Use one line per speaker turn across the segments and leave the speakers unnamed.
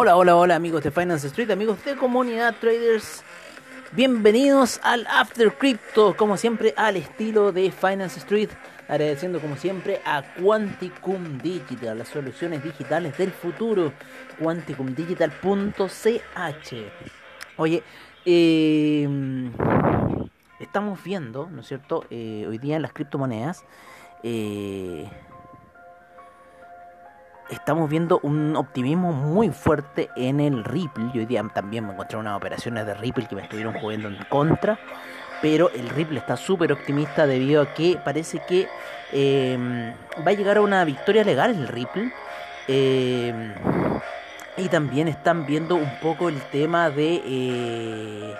Hola, hola, hola amigos de Finance Street, amigos de Comunidad Traders. Bienvenidos al After Crypto, como siempre al estilo de Finance Street. Agradeciendo como siempre a Quanticum Digital, las soluciones digitales del futuro. Quanticumdigital.ch. Oye, eh, estamos viendo, ¿no es cierto? Eh, hoy día en las criptomonedas. Eh, estamos viendo un optimismo muy fuerte en el Ripple. Yo hoy día también me encontré unas operaciones de Ripple que me estuvieron jugando en contra. Pero el Ripple está súper optimista debido a que parece que em, va a llegar a una victoria legal el Ripple. Em, y también están viendo un poco el tema de... Eh,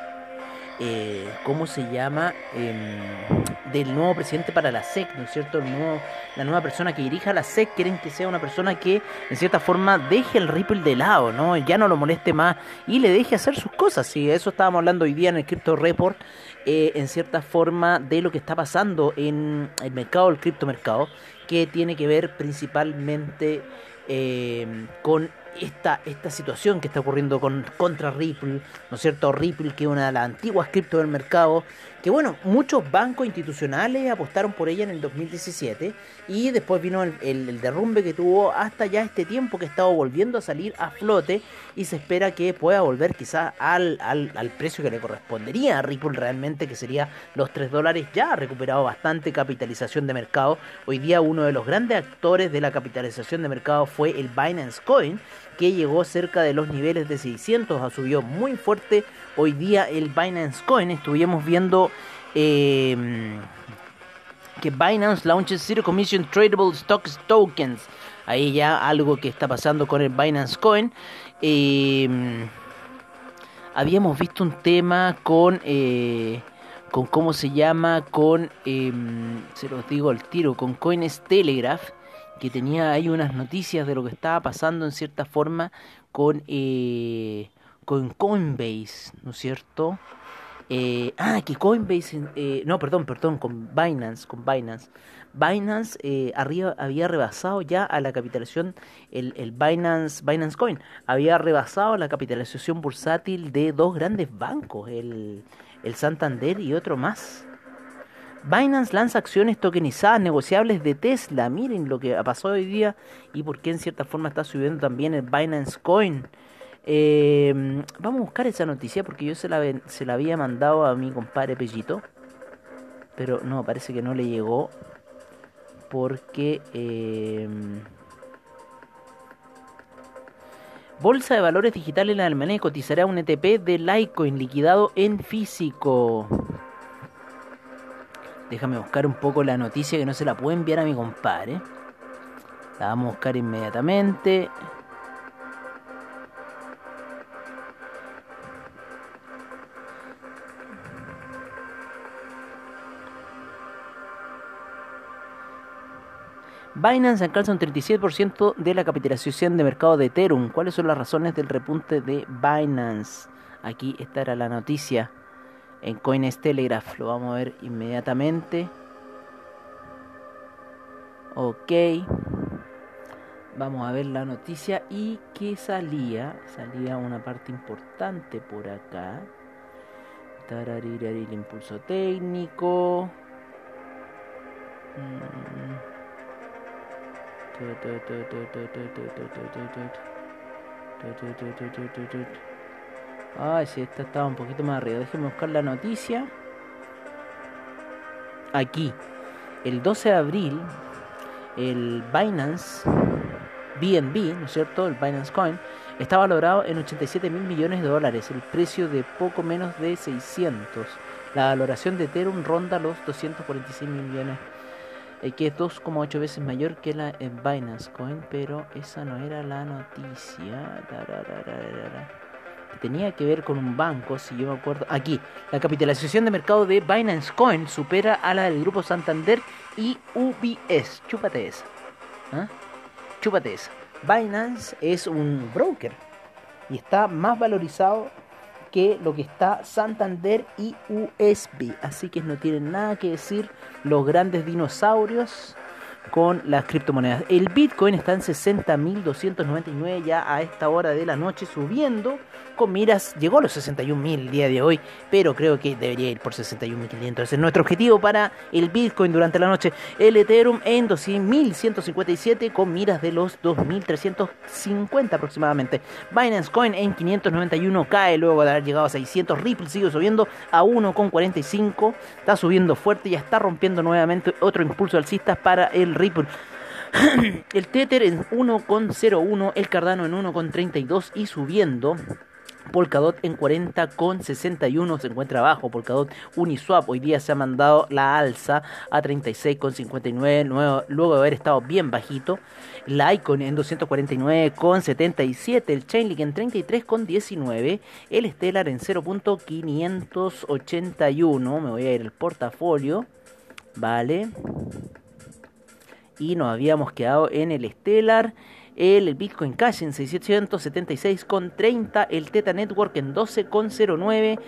eh, ¿cómo se llama? Em, del nuevo presidente para la SEC, ¿no es cierto? El nuevo, la nueva persona que dirija la SEC, quieren que sea una persona que en cierta forma deje el Ripple de lado, ¿no? Ya no lo moleste más y le deje hacer sus cosas. Sí, eso estábamos hablando hoy día en el Crypto Report, eh, en cierta forma de lo que está pasando en el mercado, el criptomercado, que tiene que ver principalmente eh, con esta, esta situación que está ocurriendo con, contra Ripple, ¿no es cierto? Ripple, que es una de las antiguas cripto del mercado, que bueno, muchos bancos institucionales apostaron por ella en el 2017 y después vino el, derrumbe que tuvo hasta ya este tiempo que ha estado volviendo a salir a flote y se espera que pueda volver quizás al, al, al precio que le correspondería a Ripple realmente, que sería los 3 dólares, ya ha recuperado bastante capitalización de mercado. Hoy día uno de los grandes actores de la capitalización de mercado fue el Binance Coin, que llegó cerca de los niveles de 600, subió muy fuerte hoy día el Binance Coin. Estuvimos viendo em, que Binance launches Zero Commission Tradable Stocks Tokens. Ahí ya algo que está pasando con el Binance Coin. Em, habíamos visto un tema con... Eh, con cómo se llama, con, em, se los digo al tiro, con Coins Telegraph, que tenía ahí unas noticias de lo que estaba pasando en cierta forma con, eh, con Coinbase, ¿no es cierto? Eh, ah, que Coinbase, eh, no, perdón, perdón, con Binance, con Binance. Binance eh, arriba, había rebasado ya a la capitalización, el, el Binance, Binance Coin, había rebasado la capitalización bursátil de dos grandes bancos, el, el Santander y otro más. Binance lanza acciones tokenizadas negociables de Tesla. Miren lo que ha pasado hoy día y por qué en cierta forma está subiendo también el Binance Coin. Eh, vamos a buscar esa noticia porque yo se la, se la había mandado a mi compadre Pellito. Pero no, parece que no le llegó. Porque... Eh, Bolsa de Valores Digitales en Alemania cotizará un ETP de Litecoin liquidado en físico. Déjame buscar un poco la noticia que no se la puedo enviar a mi compadre. La vamos a buscar inmediatamente. Binance alcanza un 37% de la capitalización de mercado de Ethereum. ¿Cuáles son las razones del repunte de Binance? Aquí esta era la noticia en Coins Telegraph. Lo vamos a ver inmediatamente. Ok. Vamos a ver la noticia y que salía. Salía una parte importante por acá. el impulso técnico. Ay, si esta estaba un poquito más arriba. Déjenme buscar la noticia. Aquí. El 12 de abril, el Binance BNB, ¿no es cierto? El Binance Coin, está valorado en 87 mil millones de dólares, el precio de poco menos de 600. La valoración de Ethereum ronda los 246 millones, eh, que es 2,8 veces mayor que la Binance Coin, pero esa no era la noticia tenía que ver con un banco, si yo me acuerdo. Aquí, la capitalización de mercado de Binance Coin supera a la del Grupo Santander y UBS. Chúpate esa. ¿Ah? Chúpate esa. Binance es un broker y está más valorizado que lo que está Santander y USB. Así que no tienen nada que decir los grandes dinosaurios con las criptomonedas. El Bitcoin está en 60.299 ya a esta hora de la noche subiendo con miras, llegó a los 61.000 el día de hoy, pero creo que debería ir por 61.500. Ese es nuestro objetivo para el Bitcoin durante la noche. El Ethereum en 200.157 con miras de los 2.350 aproximadamente. Binance Coin en 591 cae luego de haber llegado a 600. Ripple sigue subiendo a 1,45. Está subiendo fuerte, ya está rompiendo nuevamente otro impulso alcista para el Ripple. el Tether en 1,01, el Cardano en 1,32 y subiendo. Polkadot en 40,61 se encuentra abajo. Polkadot Uniswap hoy día se ha mandado la alza a 36,59 luego de haber estado bien bajito. La Icon en 249,77. El Chainlink en 33,19. El Stellar en 0.581. Me voy a ir al portafolio. Vale. Y nos habíamos quedado en el Stellar. El Bitcoin Cash en 676,30, el Teta Network en 12,09,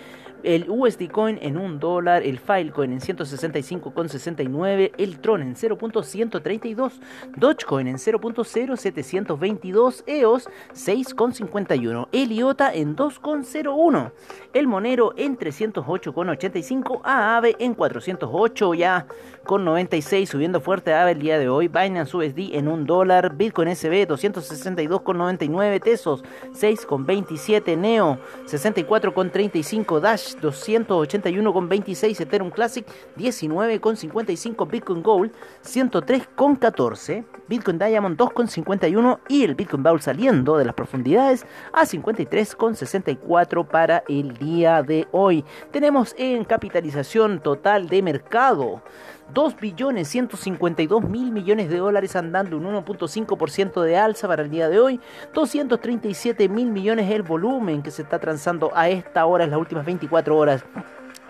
el USD Coin en 1 dólar, el Filecoin en 165,69, el Tron en 0.132, Dogecoin en 0.0722, EOS 6,51, el IOTA en 2,01, el Monero en 308,85, AAVE en 408 ya con 96 subiendo fuerte AAVE el día de hoy, Binance USD en 1 dólar, Bitcoin SB 262,99, Tesos 6,27, Neo 64,35, Dash 281,26 Ethereum Classic, 19,55 Bitcoin Gold, 103,14 Bitcoin Diamond 2,51 y el Bitcoin Bowl saliendo de las profundidades a 53,64 para el día de hoy. Tenemos en capitalización total de mercado 2 billones 152 mil millones de dólares andando un 1.5% de alza para el día de hoy. 237 mil millones el volumen que se está transando a esta hora en las últimas 24 horas.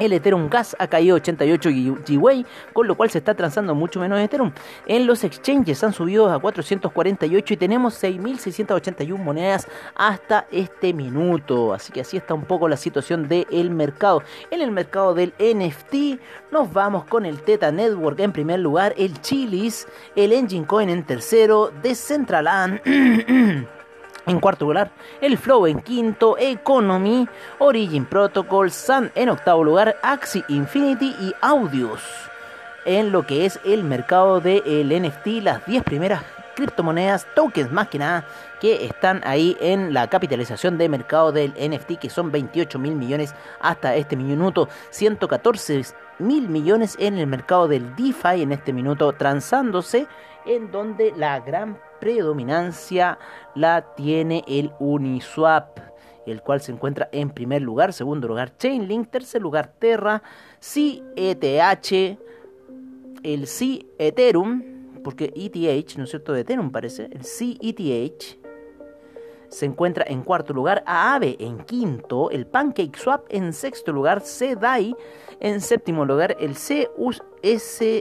El Ethereum Gas ha caído 88 GWay, con lo cual se está transando mucho menos Ethereum. En los exchanges han subido a 448 y tenemos 6.681 monedas hasta este minuto. Así que así está un poco la situación del mercado. En el mercado del NFT nos vamos con el Teta Network en primer lugar, el Chilis, el Engine Coin en tercero, Decentraland. En cuarto lugar, el Flow en quinto, Economy, Origin Protocol, Sun en octavo lugar, Axie Infinity y Audios. En lo que es el mercado del NFT, las 10 primeras criptomonedas, tokens más que nada, que están ahí en la capitalización de mercado del NFT, que son 28 mil millones hasta este minuto, 114 mil millones en el mercado del DeFi en este minuto, transándose, en donde la gran predominancia la tiene el Uniswap, el cual se encuentra en primer lugar, segundo lugar Chainlink, tercer lugar Terra, CETH, el C Ethereum, porque ETH, ¿no es cierto? De Ethereum parece, el CETH se encuentra en cuarto lugar, Aave en quinto, el PancakeSwap en sexto lugar, CDAI en séptimo lugar, el CUSDC,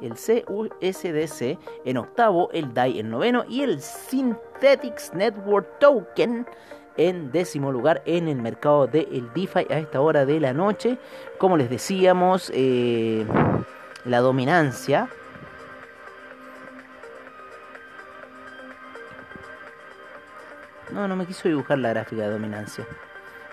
el CUSDC en octavo, el DAI en noveno y el Synthetics Network Token en décimo lugar en el mercado del DeFi a esta hora de la noche. Como les decíamos, eh, la dominancia No, no me quiso dibujar la gráfica de dominancia.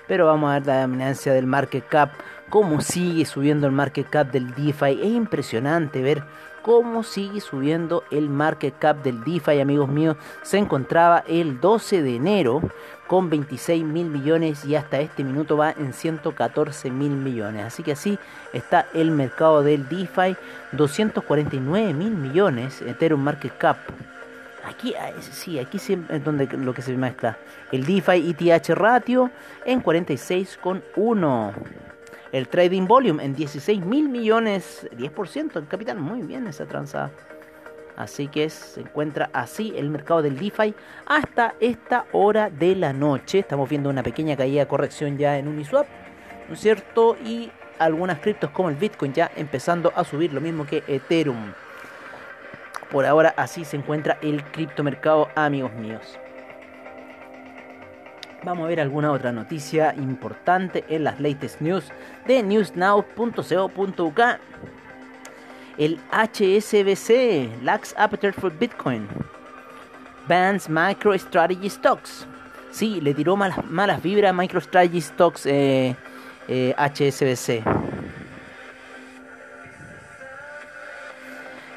Pero vamos a ver la dominancia del market cap. Cómo sigue subiendo el market cap del DeFi. Es impresionante ver cómo sigue subiendo el market cap del DeFi, amigos míos. Se encontraba el 12 de enero con 26 mil millones y hasta este minuto va en 114 mil millones. Así que así está el mercado del DeFi. 249 mil millones Ethereum Market Cap. Aquí, ah, sí, aquí es donde lo que se mezcla. El DeFi ETH ratio en 46,1. El trading volume en 16 mil millones, 10% en capital. Muy bien esa tranza. Así que se encuentra así el mercado del DeFi hasta esta hora de la noche. Estamos viendo una pequeña caída de corrección ya en Uniswap, ¿no es cierto? Y algunas criptos como el Bitcoin ya empezando a subir, lo mismo que Ethereum. Por ahora así se encuentra el criptomercado, amigos míos. Vamos a ver alguna otra noticia importante en las latest news de newsnow.co.uk. El HSBC, Lax Appetite for Bitcoin. Bans MicroStrategy Stocks. Sí, le tiró malas, malas vibras a MicroStrategy Stocks eh, eh, HSBC.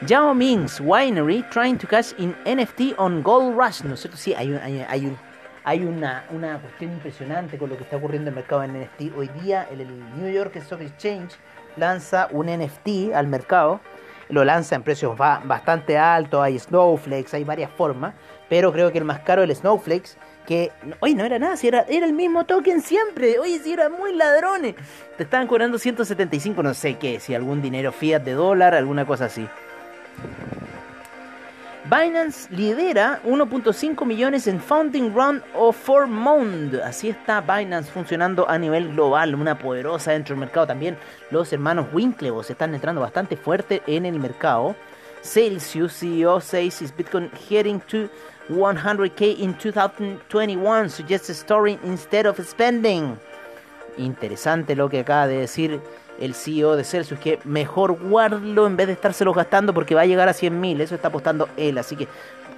Yao Ming's Winery trying to cash in NFT on Gold Rush. ¿No es cierto? Sí, hay, hay, hay un una, una cuestión impresionante con lo que está ocurriendo en el mercado de NFT. Hoy día el, New York Stock Exchange lanza un NFT al mercado. Lo lanza en precios bastante altos, hay snowflakes, hay varias formas. Pero creo que el más caro es el snowflakes. Que, oye, no era nada, si era, era el mismo token siempre. Oye, si era muy ladrones. Te estaban cobrando 175, no sé qué, si algún dinero fiat de dólar, alguna cosa así. Binance lidera 1.5 millones en Founding Round of Mond. Así está Binance funcionando a nivel global, una poderosa dentro del mercado. También los hermanos Winklevoss están entrando bastante fuerte en el mercado. Celsius CEO says is Bitcoin heading to 100k in 2021, suggests storing instead of spending. Interesante lo que acaba de decir el CEO de Celsius, que mejor guardarlo en vez de estárselo gastando porque va a llegar a 100.000, eso está apostando él, así que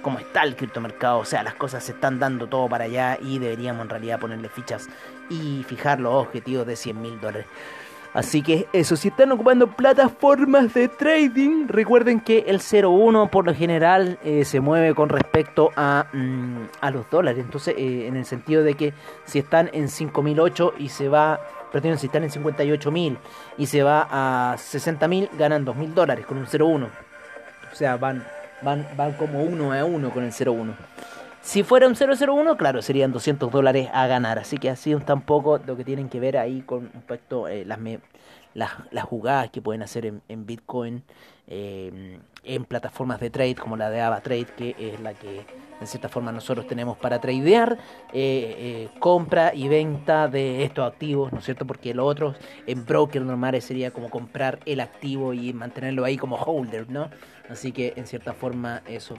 como está el criptomercado, o sea, las cosas se están dando todo para allá y deberíamos en realidad ponerle fichas y fijar los objetivos de 100.000 dólares. Así que eso, si están ocupando plataformas de trading, recuerden que el 01 por lo general eh, se mueve con respecto a, mm, a los dólares. Entonces, eh, en el sentido de que si están en 5008 y se va si están en 58.000 y se va a 60.000, ganan 2.000 dólares con un 0.1. O sea, van, van, van como uno a uno con el 0.1. Si fuera un 001, claro, serían 200 dólares a ganar. Así que así un tampoco lo que tienen que ver ahí con respecto eh, las, las, las, jugadas que pueden hacer en, en Bitcoin eh, en plataformas de trade como la de AvaTrade, que es la que en cierta forma nosotros tenemos para tradear eh, eh, compra y venta de estos activos, ¿no es cierto? Porque lo otro en broker normales sería como comprar el activo y mantenerlo ahí como holder, ¿no? Así que en cierta forma eso.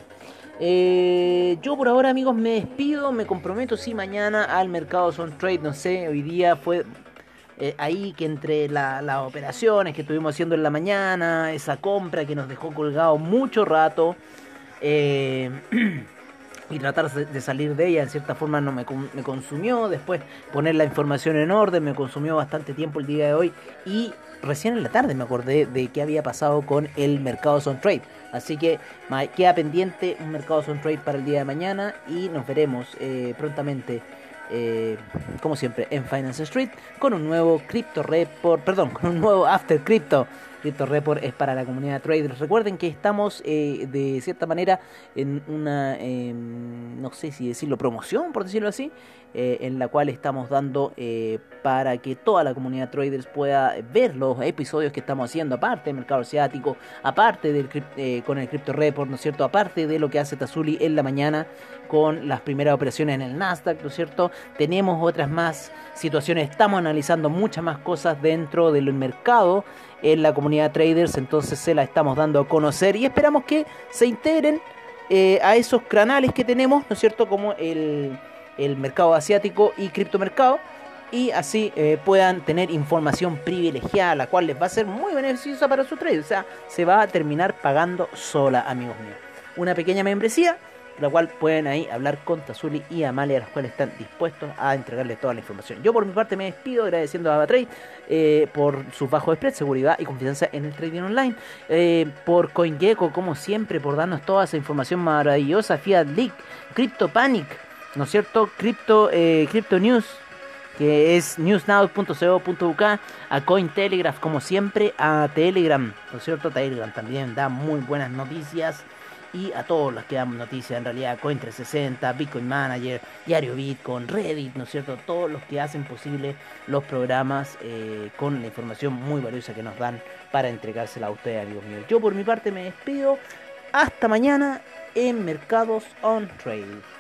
Eh, yo por ahora amigos me despido, me comprometo sí mañana al mercado Son Trade, no sé, hoy día fue ahí que entre las operaciones que estuvimos haciendo en la mañana, esa compra que nos dejó colgado mucho rato, eh, y tratar de salir de ella en cierta forma no me, me, consumió, después poner la información en orden me consumió bastante tiempo el día de hoy y recién en la tarde me acordé de qué había pasado con el mercado Son Trade. Así que queda pendiente un mercado Son Trade para el día de mañana y nos veremos eh, prontamente. Eh, como siempre en Finance Street con un nuevo Crypto Report, perdón, con un nuevo After Crypto Crypto Report es para la comunidad de traders. Recuerden que estamos eh, de cierta manera en una, em, no sé si decirlo, promoción, por decirlo así, eh, en la cual estamos dando eh, para que toda la comunidad de traders pueda ver los episodios que estamos haciendo, aparte del mercado asiático, aparte del con el Crypto Report, ¿no es cierto? Aparte de lo que hace Tazuli en la mañana con las primeras operaciones en el Nasdaq, ¿no es cierto? Tenemos otras más situaciones, estamos analizando muchas más cosas dentro del mercado en la comunidad traders, entonces se la estamos dando a conocer y esperamos que se integren eh, a esos canales que tenemos, ¿no es cierto? Como el, el mercado asiático y criptomercado y así eh, puedan tener información privilegiada, la cual les va a ser muy beneficiosa para su trade. O sea, se va a terminar pagando sola, amigos míos. Una pequeña membresía la cual pueden ahí hablar con Tazuli y Amalia, los cuales están dispuestos a entregarles toda la información. Yo por mi parte me despido agradeciendo a AvaTrade eh, por su bajo spread, seguridad y confianza en el trading online, eh, por CoinGecko como siempre, por darnos toda esa información maravillosa, Fiat Leak, CryptoPanic, ¿no es cierto? Crypto, eh, Crypto News, que es newsnow.co.uk, a Cointelegraph como siempre, a Telegram, ¿no es cierto? Telegram también da muy buenas noticias y a todos los que damos noticias, en realidad, Coin360, Bitcoin Manager, Diario Bitcoin, Reddit, ¿no es cierto? Todos los que hacen posible los programas eh, con la información muy valiosa que nos dan para entregársela a ustedes, amigos míos. Yo por mi parte me despido. Hasta mañana en Mercados on Trade.